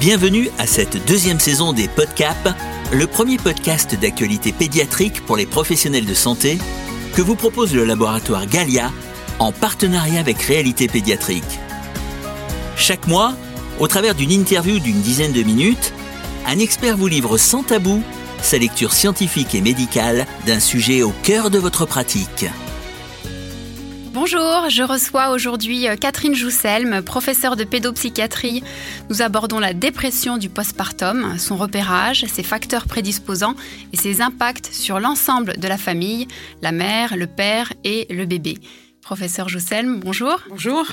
Bienvenue à cette deuxième saison des Podcap, le premier podcast d'actualité pédiatrique pour les professionnels de santé que vous propose le laboratoire Galia en partenariat avec Réalité Pédiatrique. Chaque mois, au travers d'une interview d'une dizaine de minutes, un expert vous livre sans tabou sa lecture scientifique et médicale d'un sujet au cœur de votre pratique. Bonjour, je reçois aujourd'hui euh, Catherine Jousselme, professeure de pédopsychiatrie. Nous abordons la dépression du postpartum, son repérage, ses facteurs prédisposants et ses impacts sur l'ensemble de la famille, la mère, le père et le bébé. Professeur Jousselme, bonjour. Bonjour.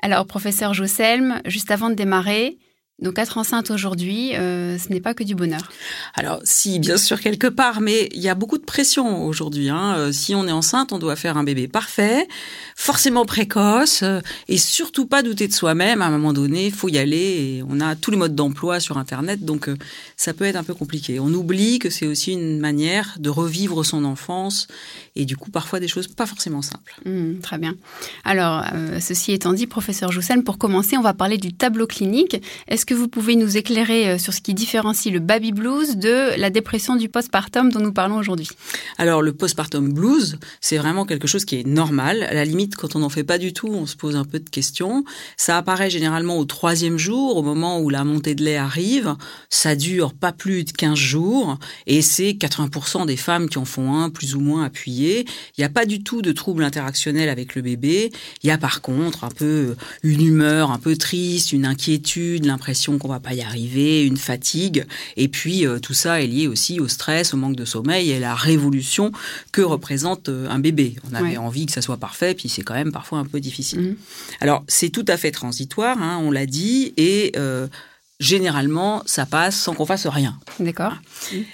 Alors, professeur Jousselme, juste avant de démarrer, donc être enceinte aujourd'hui, euh, ce n'est pas que du bonheur. Alors si, bien sûr, quelque part, mais il y a beaucoup de pression aujourd'hui. Hein. Euh, si on est enceinte, on doit faire un bébé parfait, forcément précoce, euh, et surtout pas douter de soi-même. À un moment donné, il faut y aller. Et on a tous les modes d'emploi sur Internet, donc ça peut être un peu compliqué. On oublie que c'est aussi une manière de revivre son enfance, et du coup parfois des choses pas forcément simples. Mmh, très bien. Alors, ceci étant dit, professeur Joussen, pour commencer, on va parler du tableau clinique. Est-ce que vous pouvez nous éclairer euh, sur ce qui différencie le baby blues de la dépression du postpartum dont nous parlons aujourd'hui? Alors le postpartum blues, c'est vraiment quelque chose qui est normal. À la limite, quand on n'en fait pas du tout, on se pose un peu de questions. Ça apparaît généralement au troisième jour, au moment où la montée de lait arrive. Ça dure pas plus de 15 jours et c'est 80% des femmes qui en font un plus ou moins appuyé. Il n'y a pas du tout de troubles interactionnels avec le bébé. Il y a par contre un peu une humeur un peu triste, une inquiétude, l'impression qu'on va pas y arriver, une fatigue. Et puis euh, tout ça est lié aussi au stress, au manque de sommeil et la révolution que représente euh, un bébé. On avait envie que ça soit parfait, puis c'est quand même parfois un peu difficile. Mhm. Alors c'est tout à fait transitoire, hein, on l'a dit, et euh, généralement, ça passe sans qu'on fasse rien. D'accord.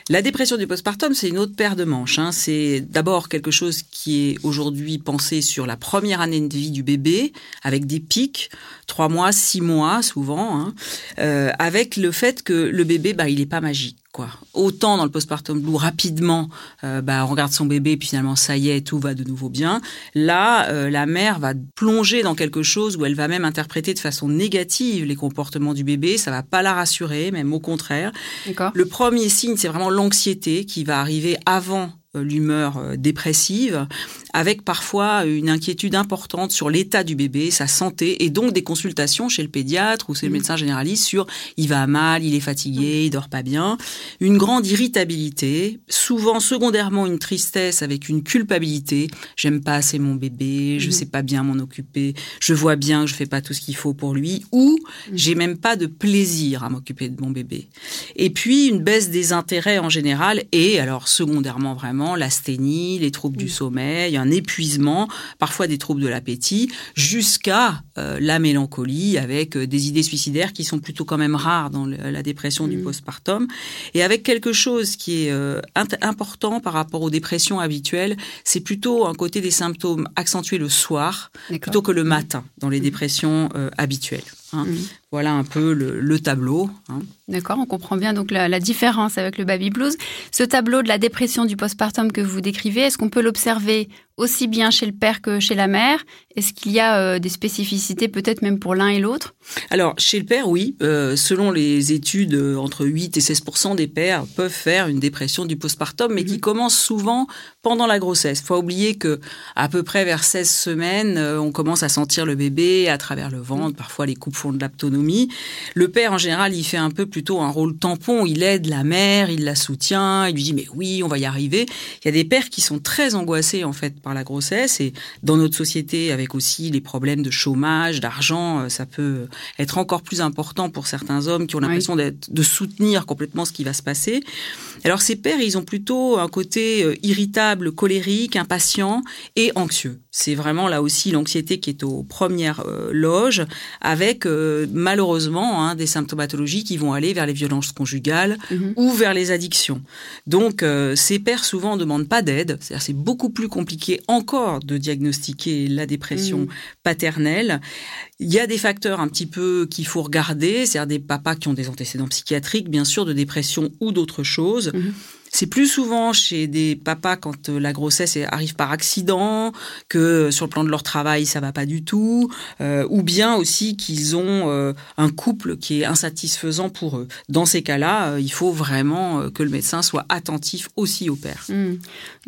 La dépression du postpartum, c'est une autre paire de manches. Hein. C'est d'abord quelque chose qui est aujourd'hui pensé sur la première année de vie du bébé, avec des pics, trois mois, six mois souvent, hein. euh, avec le fait que le bébé, bah, il n'est pas magique. Quoi. Autant dans le postpartum blue, rapidement, euh, bah, on regarde son bébé, puis finalement, ça y est, tout va de nouveau bien. Là, euh, la mère va plonger dans quelque chose où elle va même interpréter de façon négative les comportements du bébé. Ça va pas la rassurer, même au contraire. Le premier signe, c'est vraiment l'anxiété qui va arriver avant l'humeur euh, dépressive, avec parfois une inquiétude importante sur l'état du bébé, sa santé, et donc des consultations chez le pédiatre ou chez le mmh. médecin généraliste sur il va mal, il est fatigué, il dort pas bien, une grande irritabilité, souvent secondairement une tristesse avec une culpabilité, j'aime pas assez mon bébé, je mmh. sais pas bien m'en occuper, je vois bien que je fais pas tout ce qu'il faut pour lui, ou j'ai même pas de plaisir à m'occuper de mon bébé. Et puis une baisse des intérêts en général, et alors secondairement vraiment l'asthénie, les troubles du mm. sommeil, un épuisement, parfois des troubles de l'appétit, jusqu'à euh, la mélancolie avec euh, des idées suicidaires qui sont plutôt quand même rares dans la dépression du mm. postpartum. Et avec quelque chose qui est euh, important par rapport aux dépressions habituelles, c'est plutôt un côté des symptômes accentués le soir plutôt que le matin dans les dépressions habituelles. Hein. Voilà un peu le, tableau. Hein. D'accord, on comprend bien donc la, différence avec le baby blues. Ce tableau de la dépression du postpartum que vous décrivez, est-ce qu'on peut l'observer aussi bien chez le père que chez la mère? Est-ce qu'il y a euh, des spécificités peut-être même pour l'un et l'autre? Alors, chez le père, oui. Euh, selon les études, euh, entre 8 et 16% des pères peuvent faire une dépression du postpartum, mais qui mhm. commence souvent pendant la grossesse. Il faut oublier que à peu près vers 16 semaines, on commence à sentir le bébé à travers le ventre. Parfois, les coupes font de l'autonomie. Le père, en général, il fait un peu plutôt un rôle tampon. Il aide la mère, il la soutient, il lui dit, mais oui, on va y arriver. Il y a des pères qui sont très angoissés, en fait, par la grossesse. Et dans notre société, avec aussi les problèmes de chômage, d'argent, euh, ça peut être encore plus important pour certains hommes qui ont l'impression de soutenir complètement ce qui va se passer. Alors ces pères, ils ont plutôt un côté euh, irritable, colérique, impatient et anxieux. C'est vraiment là aussi l'anxiété qui est aux premières euh, loges, avec malheureusement hein, des symptomatologies qui vont aller vers les violences conjugales mhm. ou vers les addictions. Donc ces pères souvent ne demandent pas d'aide, c'est-à-dire c'est beaucoup plus compliqué encore de diagnostiquer la dépression mmh. paternelle. Il y a des facteurs un petit peu qu'il faut regarder, c'est-à-dire des papas qui ont des antécédents psychiatriques, bien sûr, de dépression ou d'autres choses. Mmh. C'est plus souvent chez des papas quand la grossesse arrive par accident, que sur le plan de leur travail ça va pas du tout, ou bien aussi qu'ils ont un couple qui est insatisfaisant pour eux. Dans ces cas-là, il faut vraiment que le médecin soit attentif aussi au père. Hmm.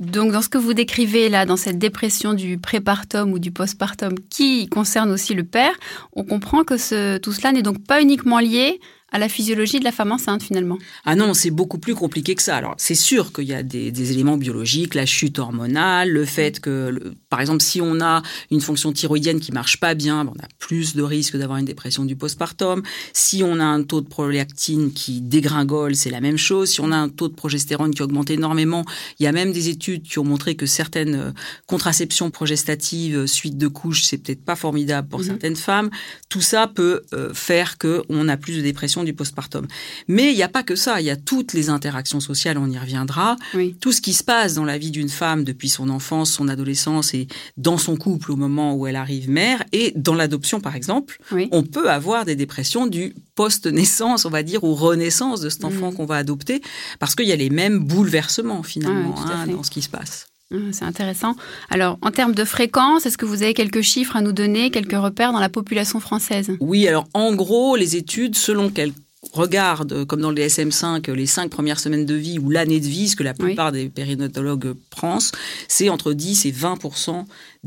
Donc dans ce que vous décrivez là, dans cette dépression du prépartum ou du postpartum qui concerne aussi le père, on comprend que tout cela n'est donc pas uniquement lié à la physiologie de la femme enceinte finalement Ah non, c'est beaucoup plus compliqué que ça. Alors c'est sûr qu'il y a des, éléments biologiques, la chute hormonale, le fait que, par exemple, si on a une fonction thyroïdienne qui marche pas bien, ben, on a plus de risques d'avoir une dépression du postpartum. Si on a un taux de prolactine qui dégringole, c'est la même chose. Si on a un taux de progestérone qui augmente énormément, il y a même des études qui ont montré que certaines euh, contraceptions progestatives euh, suite de couches, c'est peut-être pas formidable pour mhm. certaines femmes. Tout ça peut euh, faire qu'on a plus de dépression du postpartum. Mais il n'y a pas que ça, il y a toutes les interactions sociales, on y reviendra, tout ce qui se passe dans la vie d'une femme depuis son enfance, son adolescence et dans son couple au moment où elle arrive mère, et dans l'adoption par exemple, on peut avoir des dépressions du post-naissance, on va dire, ou renaissance de cet mm. enfant qu'on va adopter, parce qu'il y a les mêmes bouleversements finalement hein, dans ce qui se passe. Ah, c'est intéressant. Alors, en termes de fréquence, est-ce que vous avez quelques chiffres à nous donner, quelques repères dans la population française? Oui, alors en gros, les études, selon qu'elles regardent, comme dans le DSM-5, les cinq premières semaines de vie ou l'année de vie, ce que la plupart des périnatologues pensent, c'est entre 10 et 20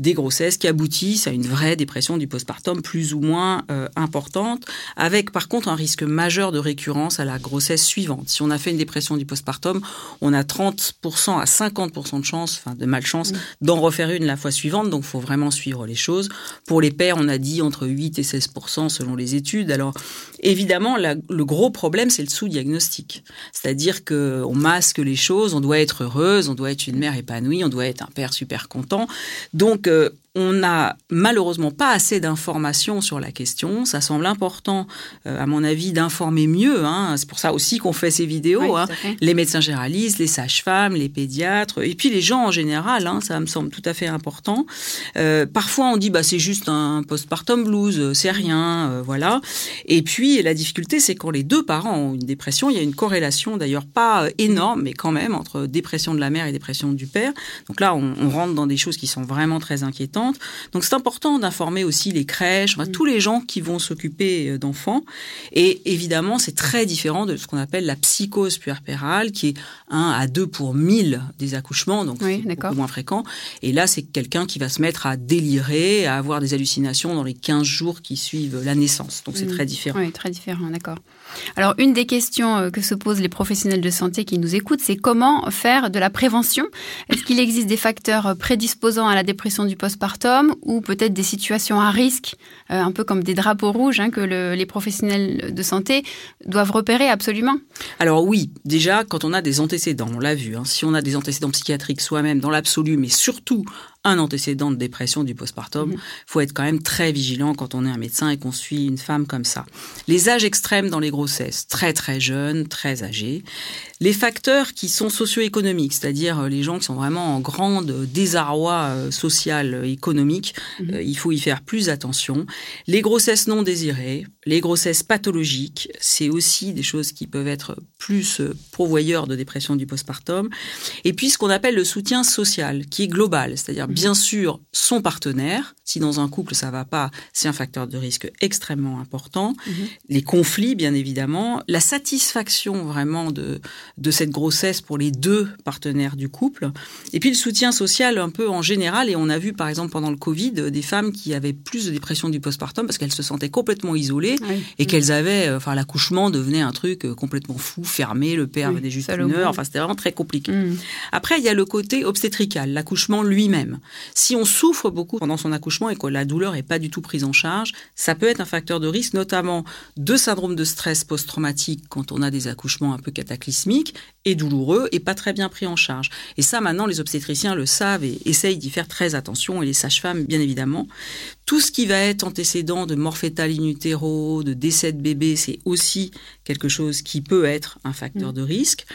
des grossesses qui aboutissent à une vraie dépression du postpartum plus ou moins euh, importante, avec par contre un risque majeur de récurrence à la grossesse suivante. Si on a fait une dépression du postpartum, on a 30% à 50% de chance, enfin de malchance, d'en refaire une la fois suivante, donc il faut vraiment suivre les choses. Pour les pères, on a dit entre 8 et 16% selon les études. Alors évidemment, le gros problème, c'est le sous-diagnostic. C'est-à-dire qu'on masque les choses, on doit être heureuse, on doit être une mère épanouie, on doit être un père super content. Donc que on n'a malheureusement pas assez d'informations sur la question. Ça semble important, euh, à mon avis, d'informer mieux. Hein. C'est pour ça aussi qu'on fait ces vidéos. Hein. Les médecins généralistes, les sages-femmes, les pédiatres, et puis les gens en général. Hein, ça me semble tout à fait important. Euh, parfois, on dit bah c'est juste un postpartum blues, c'est rien, euh, voilà. Et puis la difficulté, c'est quand les deux parents ont une dépression, il y a une corrélation, d'ailleurs pas énorme, mais quand même entre dépression de la mère et dépression du père. Donc là, on, on rentre dans des choses qui sont vraiment très inquiétantes. Donc c'est important d'informer aussi les crèches, mm. tous les gens qui vont s'occuper euh, d'enfants. Et évidemment, c'est très différent de ce qu'on appelle la psychose puerpérale, qui est 1 à 2 pour 1000 des accouchements, donc beaucoup moins fréquent. Et là, c'est quelqu'un qui va se mettre à délirer, à avoir des hallucinations dans les 15 jours qui suivent la naissance. Donc c'est mm. très différent. Oui, très différent, d'accord. Alors, une des questions euh, que se posent les professionnels de santé qui nous écoutent, c'est comment faire de la prévention? Est-ce qu'il existe des facteurs euh, prédisposants à la dépression du postpartum ou peut-être des situations à risque, euh, un peu comme des drapeaux rouges hein, que les professionnels de santé doivent repérer absolument? Alors oui, déjà, quand on a des antécédents, on l'a vu, hein, si on a des antécédents psychiatriques soi-même dans l'absolu, mais surtout un antécédent de dépression du postpartum, il mhm. faut être quand même très vigilant quand on est un médecin et qu'on suit une femme comme ça. Les âges extrêmes dans les grossesses, très très jeunes, très âgés. Les facteurs qui sont socio-économiques, c'est-à-dire euh, les gens qui sont vraiment en grande désarroi euh, social, économique, mhm. euh, il faut y faire plus attention. Les grossesses non désirées, les grossesses pathologiques, c'est aussi des choses qui peuvent être plus pourvoyeurs de dépression du postpartum. Et puis ce qu'on appelle le soutien social, qui est global, c'est-à-dire bien sûr son partenaire. Si dans un couple ça va pas, c'est un facteur de risque extrêmement important. Mhm. Les conflits, bien évidemment, la satisfaction vraiment de de cette grossesse pour les deux partenaires du couple, et puis le soutien social un peu en général. Et on a vu par exemple pendant le Covid des femmes qui avaient plus de dépression du postpartum parce qu'elles se sentaient complètement isolées et qu'elles avaient, euh, enfin l'accouchement devenait un truc euh, complètement fou, fermé, le père venait juste une heure. Enfin c'était vraiment très compliqué. Mhm. Après il y a le côté obstétrical, l'accouchement lui-même. Si on souffre beaucoup pendant son accouchement et que la douleur n'est pas du tout prise en charge, ça peut être un facteur de risque, notamment de syndrome de stress post-traumatique quand on a des accouchements un peu cataclysmiques et douloureux et pas très bien pris en charge. Et ça, maintenant, les obstétriciens le savent et essayent d'y faire très attention, et les sages-femmes, bien évidemment. Tout ce qui va être antécédent de mort fétale in utero, de décès de bébé, c'est aussi quelque chose qui peut être un facteur mm. de risque.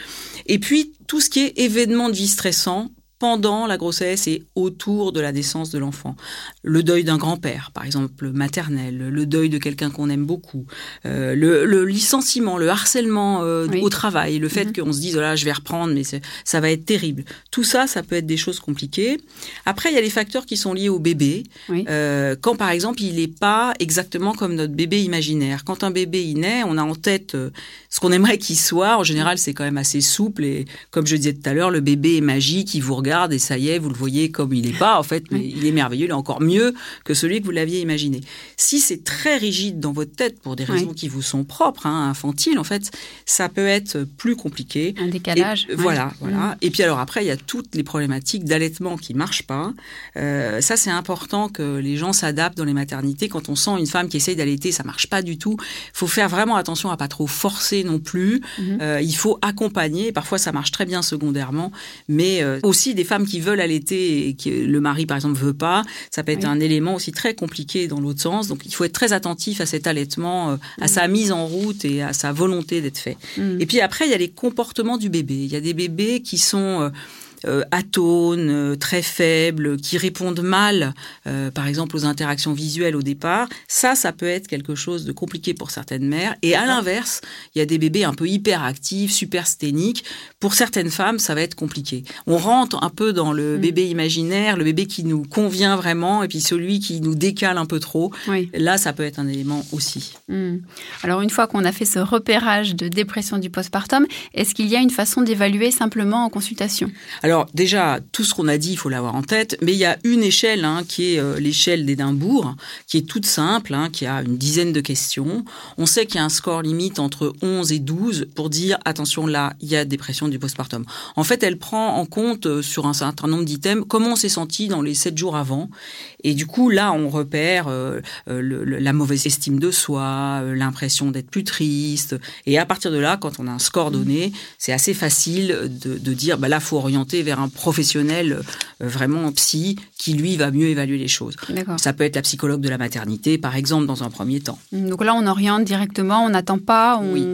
Et puis, tout ce qui est événement de vie stressant, pendant la grossesse et autour de la naissance de l'enfant. Le deuil d'un grand-père, par exemple maternel, le deuil de quelqu'un qu'on aime beaucoup, euh, le, licenciement, le harcèlement euh, au travail, le fait mhm. qu'on se dise, là, je vais reprendre, mais ça va être terrible. Tout ça, ça peut être des choses compliquées. Après, il y a les facteurs qui sont liés au bébé. Euh, quand, par exemple, il n'est pas exactement comme notre bébé imaginaire. Quand un bébé il naît, on a en tête ce qu'on aimerait qu'il soit. En général, c'est quand même assez souple et, comme je disais tout à l'heure, le bébé est magique, il vous regarde et ça y est, vous le voyez comme il n'est pas. En fait, mais il est merveilleux, il est encore mieux que celui que vous l'aviez imaginé. Si c'est très rigide dans votre tête pour des raisons qui vous sont propres, hein, infantiles, en fait, ça peut être plus compliqué. Un décalage. Voilà, voilà. Mm. Et puis alors après, il y a toutes les problématiques d'allaitement qui marchent pas. Euh, ça, c'est important que les gens s'adaptent dans les maternités. Quand on sent une femme qui essaye d'allaiter, ça marche pas du tout. Il faut faire vraiment attention à pas trop forcer non plus. Mm-hmm. Euh, il faut accompagner. Parfois, ça marche très bien secondairement, mais euh, aussi des femmes qui veulent allaiter et que le mari, par exemple, veut pas, ça peut être un élément aussi très compliqué dans l'autre sens. Donc, il faut être très attentif à cet allaitement, euh, à sa mise en route et à sa volonté d'être fait. Mm. Et puis après, il y a les comportements du bébé. Il y a des bébés qui sont euh, atones, euh, très faibles, qui répondent mal, euh, par exemple, aux interactions visuelles au départ, ça, ça peut être quelque chose de compliqué pour certaines mères. Et à l'inverse, il y a des bébés un peu hyperactifs, super sténiques. Pour certaines femmes, ça va être compliqué. On rentre un peu dans le mm. bébé imaginaire, le bébé qui nous convient vraiment, et puis celui qui nous décale un peu trop. Là, ça peut être un élément aussi. Mm. Alors, une fois qu'on a fait ce repérage de dépression du postpartum, est-ce qu'il y a une façon d'évaluer simplement en consultation? Alors déjà, tout ce qu'on a dit, il faut l'avoir en tête, mais il y a une échelle hein, qui est euh, l'échelle d'Édimbourg, qui est toute simple, hein, qui a une dizaine de questions. On sait qu'il y a un score limite entre 11 et 12 pour dire, attention, là, il y a dépression du postpartum. En fait, elle prend en compte euh, sur un certain nombre d'items comment on s'est senti dans les 7 jours avant. Et du coup, là, on repère euh, la mauvaise estime de soi, l'impression d'être plus triste. Et à partir de là, quand on a un score donné, c'est assez facile de, de dire, bah là, faut orienter vers un professionnel euh, vraiment psy qui, lui, va mieux évaluer les choses. Ça peut être la psychologue de la maternité, par exemple, dans un premier temps. Donc là, on oriente directement, on n'attend pas, on... Oui.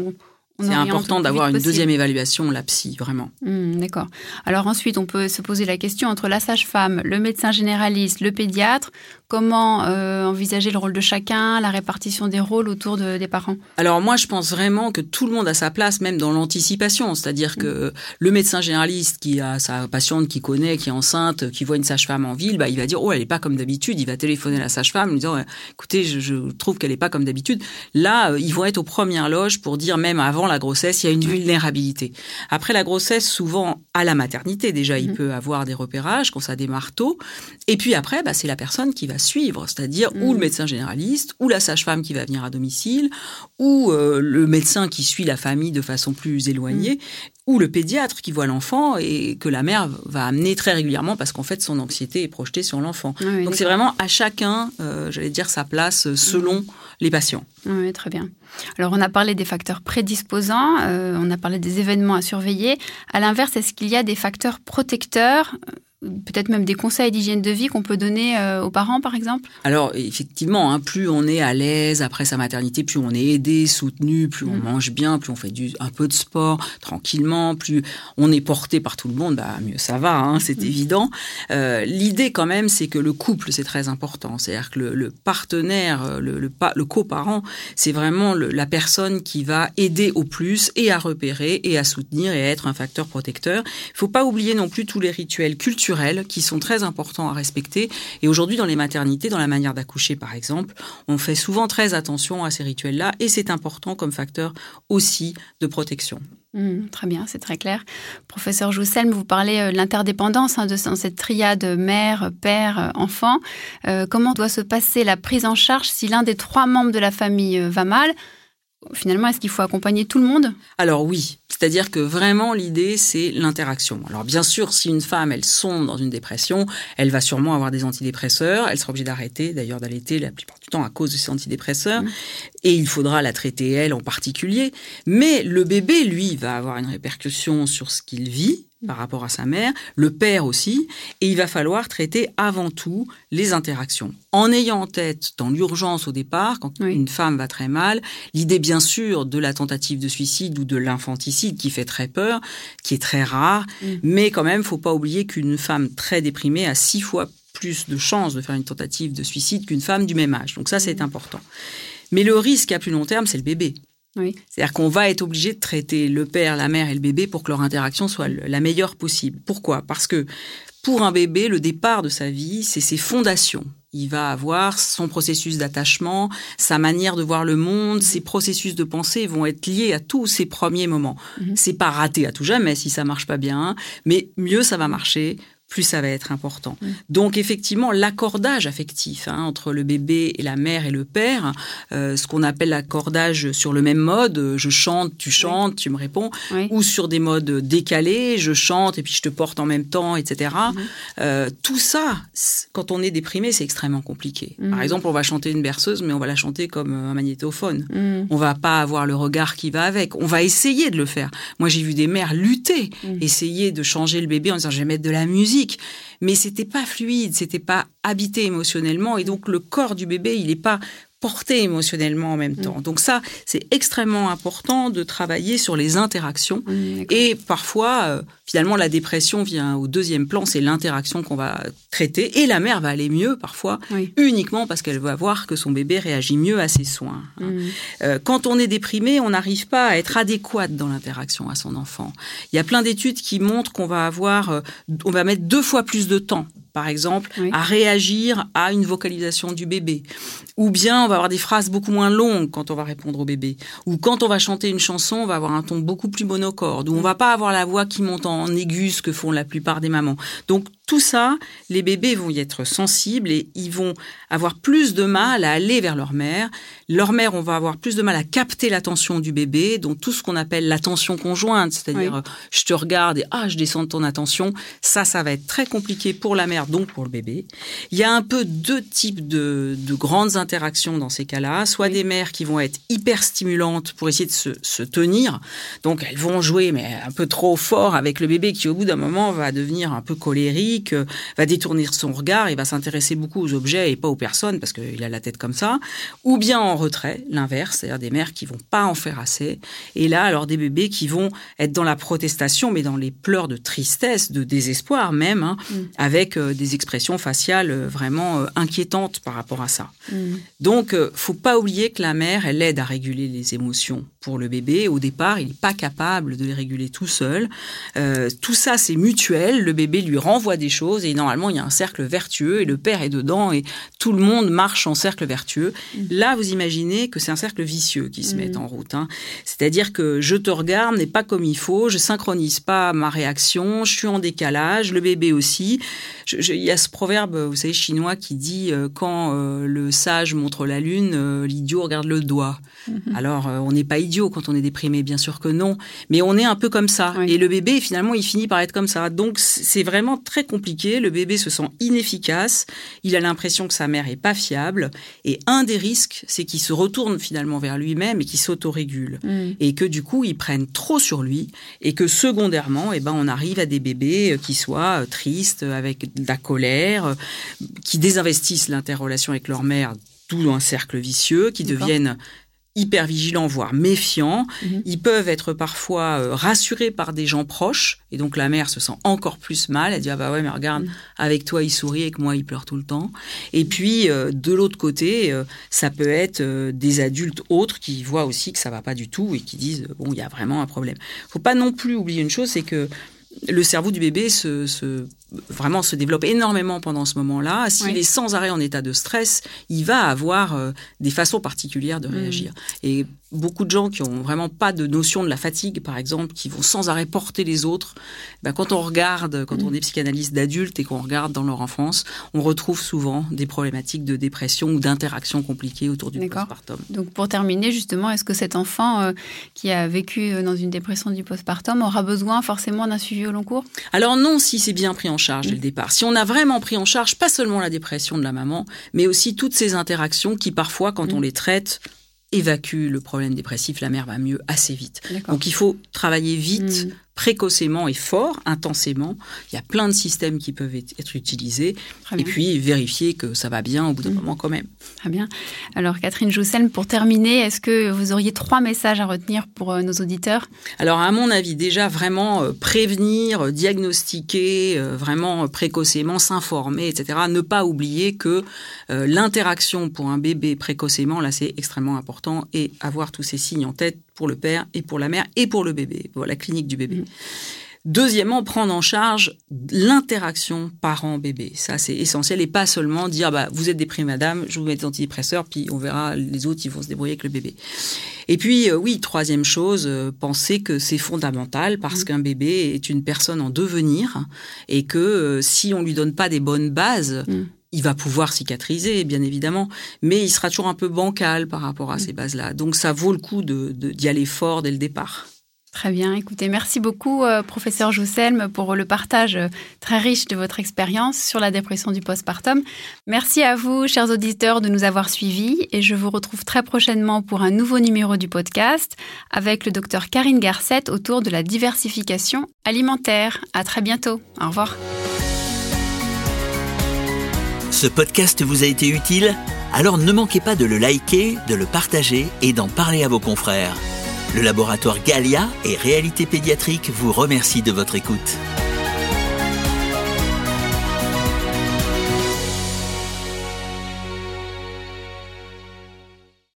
C'est important d'avoir une deuxième évaluation, la psy, vraiment. Hmm, d'accord. Alors ensuite, on peut se poser la question entre la sage-femme, le médecin généraliste, le pédiatre. Comment euh, envisager le rôle de chacun, la répartition des rôles autour des parents Alors moi, je pense vraiment que tout le monde a sa place, même dans l'anticipation. C'est-à-dire que le médecin généraliste qui a sa patiente, qui connaît, qui est enceinte, qui voit une sage-femme en ville, bah, il va dire, oh, elle n'est pas comme d'habitude. Il va téléphoner à la sage-femme, lui disant, écoutez, je, trouve qu'elle n'est pas comme d'habitude. Là, euh, ils vont être aux premières loges pour dire, même avant la grossesse, il y a une vulnérabilité. Après la grossesse, souvent à la maternité, déjà, il mm. peut avoir des repérages quand ça démarre tôt. Et puis après, bah, c'est la personne qui va suivre, c'est-à-dire ou le mm. médecin généraliste, ou la sage-femme qui va venir à domicile, ou euh, le médecin qui suit la famille de façon plus éloignée, mm. ou le pédiatre qui voit l'enfant et que la mère va amener très régulièrement parce qu'en fait son anxiété est projetée sur l'enfant. Donc c'est vraiment à chacun, euh, j'allais dire, sa place selon mm. les patients. Oui, très bien. Alors on a parlé des facteurs prédisposants, euh, on a parlé des événements à surveiller. À l'inverse, est-ce qu'il y a des facteurs protecteurs peut-être même des conseils d'hygiène de vie qu'on peut donner euh, aux parents, par exemple? Alors, effectivement, hein, plus on est à l'aise après sa maternité, plus on est aidé, soutenu, plus on mm. mange bien, plus on fait du, un peu de sport tranquillement, plus on est porté par tout le monde, bah, mieux ça va, hein, c'est mm. évident. Euh, L'idée, quand même, c'est que le couple, c'est très important. C'est-à-dire que le, le partenaire, le, le, le coparent, c'est vraiment la personne qui va aider au plus et à repérer et à soutenir et à être un facteur protecteur. Il faut pas oublier non plus tous les rituels culturels qui sont très importants à respecter. Et aujourd'hui, dans les maternités, dans la manière d'accoucher, par exemple, on fait souvent très attention à ces rituels-là et c'est important comme facteur aussi de protection. Mmh, très bien, c'est très clair. Professeur Jousselm, vous parlez euh, de l'interdépendance hein, de cette triade mère, père, euh, enfant. Euh, comment doit se passer la prise en charge si l'un des trois membres de la famille va mal? Finalement, est-ce qu'il faut accompagner tout le monde? Alors oui, c'est-à-dire que vraiment l'idée c'est l'interaction. Alors bien sûr, si une femme elle sombre dans une dépression, elle va sûrement avoir des antidépresseurs, elle sera obligée d'arrêter d'ailleurs d'allaiter la plupart du temps à cause de ces antidépresseurs mmh. et il faudra la traiter elle en particulier, mais le bébé lui va avoir une répercussion sur ce qu'il vit par rapport à sa mère, le père aussi, et il va falloir traiter avant tout les interactions. En ayant en tête, dans l'urgence au départ, quand une femme va très mal, l'idée bien sûr de la tentative de suicide ou de l'infanticide qui fait très peur, qui est très rare, mm. mais quand même, faut pas oublier qu'une femme très déprimée a six fois plus de chances de faire une tentative de suicide qu'une femme du même âge. Donc ça, c'est mm. important. Mais le risque à plus long terme, c'est le bébé. C'est-à-dire qu'on va être obligé de traiter le père, la mère et le bébé pour que leur interaction soit la meilleure possible. Pourquoi? Parce que pour un bébé, le départ de sa vie, c'est ses fondations. Il va avoir son processus d'attachement, sa manière de voir le monde, ses processus de pensée vont être liés à tous ces premiers moments. Mhm. C'est pas raté à tout jamais si ça marche pas bien, mais mieux ça va marcher, plus ça va être important. Mm. Donc effectivement, l'accordage affectif hein, entre le bébé et la mère et le père, euh, ce qu'on appelle l'accordage sur le même mode, euh, je chante, tu chantes, tu me réponds, ou sur des modes décalés, je chante et puis je te porte en même temps, etc. Mm-hmm. Euh, tout ça, quand on est déprimé, c'est extrêmement compliqué. Par mm. exemple, on va chanter une berceuse, mais on va la chanter comme un magnétophone. Mm. On va pas avoir le regard qui va avec. On va essayer de le faire. Moi, j'ai vu des mères lutter, essayer de changer le bébé en disant je vais mettre de la musique mais c'était pas fluide, c'était pas habité émotionnellement, et donc le corps du bébé, il n'est pas porté émotionnellement en même temps. Mm. Donc ça, c'est extrêmement important de travailler sur les interactions. Et parfois, euh, finalement, la dépression vient au deuxième plan, c'est l'interaction qu'on va traiter. Et la mère va aller mieux parfois, uniquement parce qu'elle va voir que son bébé réagit mieux à ses soins. Hein. Mm. Euh, quand on est déprimé, on n'arrive pas à être adéquate dans l'interaction à son enfant. Il y a plein d'études qui montrent qu'on va avoir, euh, on va mettre deux fois plus de temps par exemple, à réagir à une vocalisation du bébé. Ou bien on va avoir des phrases beaucoup moins longues quand on va répondre au bébé. Ou quand on va chanter une chanson, on va avoir un ton beaucoup plus monocorde. Ou on va pas avoir la voix qui monte en aigus que font la plupart des mamans. Donc tout ça, les bébés vont y être sensibles et ils vont avoir plus de mal à aller vers leur mère. Leur mère, on va avoir plus de mal à capter l'attention du bébé, donc tout ce qu'on appelle l'attention conjointe, c'est-à-dire je te regarde et ah je descends de ton attention. Ça, ça va être très compliqué pour la mère, donc pour le bébé. Il y a un peu deux types de, grandes interactions dans ces cas-là, soit des mères qui vont être hyper stimulantes pour essayer de se, se tenir, donc elles vont jouer mais un peu trop fort avec le bébé qui au bout d'un moment va devenir un peu colérique va détourner son regard et va s'intéresser beaucoup aux objets et pas aux personnes parce qu'il a la tête comme ça, ou bien en retrait, l'inverse, c'est-à-dire des mères qui vont pas en faire assez, et là alors des bébés qui vont être dans la protestation mais dans les pleurs de tristesse, de désespoir même, hein, mm. avec euh, des expressions faciales euh, vraiment euh, inquiétantes par rapport à ça. Mm. Donc faut pas oublier que la mère elle aide à réguler les émotions pour le bébé. Au départ, il n'est pas capable de les réguler tout seul. tout ça, c'est mutuel. Le bébé lui renvoie des choses et normalement il y a un cercle vertueux et le père est dedans et tout le monde marche en cercle vertueux. Mm. Là, vous imaginez que c'est un cercle vicieux qui se met mm. en route. Hein. C'est-à-dire que je te regarde n'est pas comme il faut, je synchronise pas ma réaction, je suis en décalage, le bébé aussi. il y a ce proverbe, vous savez, chinois qui dit euh, quand euh, le sage montre la lune, euh, l'idiot regarde le doigt. Mm-hmm. Alors, on n'est pas idiot quand on est déprimé, bien sûr que non, mais on est un peu comme ça. Et le bébé, finalement, il finit par être comme ça. Donc, c'est vraiment très compliqué, le bébé se sent inefficace, il a l'impression que sa mère est pas fiable, et un des risques, c'est qu'il se retourne finalement vers lui-même et qu'il s'autorégule, mm. et que du coup, il prenne trop sur lui, et que secondairement, eh ben, on arrive à des bébés euh, qui soient euh, tristes, avec de la colère, euh, qui désinvestissent l'interrelation avec leur mère, tout un cercle vicieux, qui deviennent hyper vigilants, voire méfiants. Mhm. Ils peuvent être parfois euh, rassurés par des gens proches, et donc la mère se sent encore plus mal. Elle dit ah bah ouais mais regarde, mhm. avec toi il sourit et que moi il pleure tout le temps. Et puis euh, de l'autre côté, euh, ça peut être des adultes autres qui voient aussi que ça va pas du tout et qui disent bon il y a vraiment un problème. Faut pas non plus oublier une chose, c'est que le cerveau du bébé se, se vraiment se développe énormément pendant ce moment-là. S'il est sans arrêt en état de stress, il va avoir euh, des façons particulières de mm. réagir. Et beaucoup de gens qui ont vraiment pas de notion de la fatigue, par exemple, qui vont sans arrêt porter les autres, ben, quand on regarde, quand mm. on est psychanalyste d'adultes et qu'on regarde dans leur enfance, on retrouve souvent des problématiques de dépression ou d'interaction compliquées autour du postpartum. Donc pour terminer, justement, est-ce que cet enfant euh, qui a vécu euh, dans une dépression du postpartum aura besoin forcément d'un suivi au long cours? Alors non, si c'est bien pris en charge dès le départ. Si on a vraiment pris en charge pas seulement la dépression de la maman, mais aussi toutes ces interactions qui parfois, quand on les traite, évacuent le problème dépressif, la mère va mieux assez vite. Donc il faut travailler vite, précocement et fort, intensément. Il y a plein de systèmes qui peuvent être utilisés. Et puis vérifier que ça va bien au bout d'un mmh. moment quand même. Très bien. Alors Catherine Joussel, pour terminer, est-ce que vous auriez trois messages à retenir pour euh, nos auditeurs? Alors à mon avis, déjà vraiment euh, prévenir, euh, diagnostiquer, vraiment précocement, s'informer, etc. Ne pas oublier que l'interaction pour un bébé précocement, là c'est extrêmement important, et avoir tous ces signes en tête pour le père et pour la mère et pour le bébé, la clinique du bébé. Mmh. Deuxièmement, prendre en charge l'interaction parent-bébé. Ça, c'est essentiel et pas seulement dire, bah, vous êtes déprimée, madame, je vous mets des antidépresseurs, puis on verra, les autres, ils vont se débrouiller avec le bébé. Et puis, euh, oui, troisième chose, euh, penser que c'est fondamental parce mmh. qu'un bébé est une personne en devenir et que euh, si on lui donne pas des bonnes bases, mmh. il va pouvoir cicatriser, bien évidemment, mais il sera toujours un peu bancal par rapport à mmh. ces bases-là. Donc, ça vaut le coup de, d'y aller fort dès le départ. Très bien. Écoutez, merci beaucoup, euh, professeur Jousselme, pour le partage euh, très riche de votre expérience sur la dépression du postpartum. Merci à vous, chers auditeurs, de nous avoir suivis et je vous retrouve très prochainement pour un nouveau numéro du podcast avec le docteur Karine Garcette autour de la diversification alimentaire. À très bientôt. Au revoir. Ce podcast vous a été utile? Alors ne manquez pas de le liker, de le partager et d'en parler à vos confrères. Le laboratoire Galia et Réalité Pédiatrique vous remercie de votre écoute.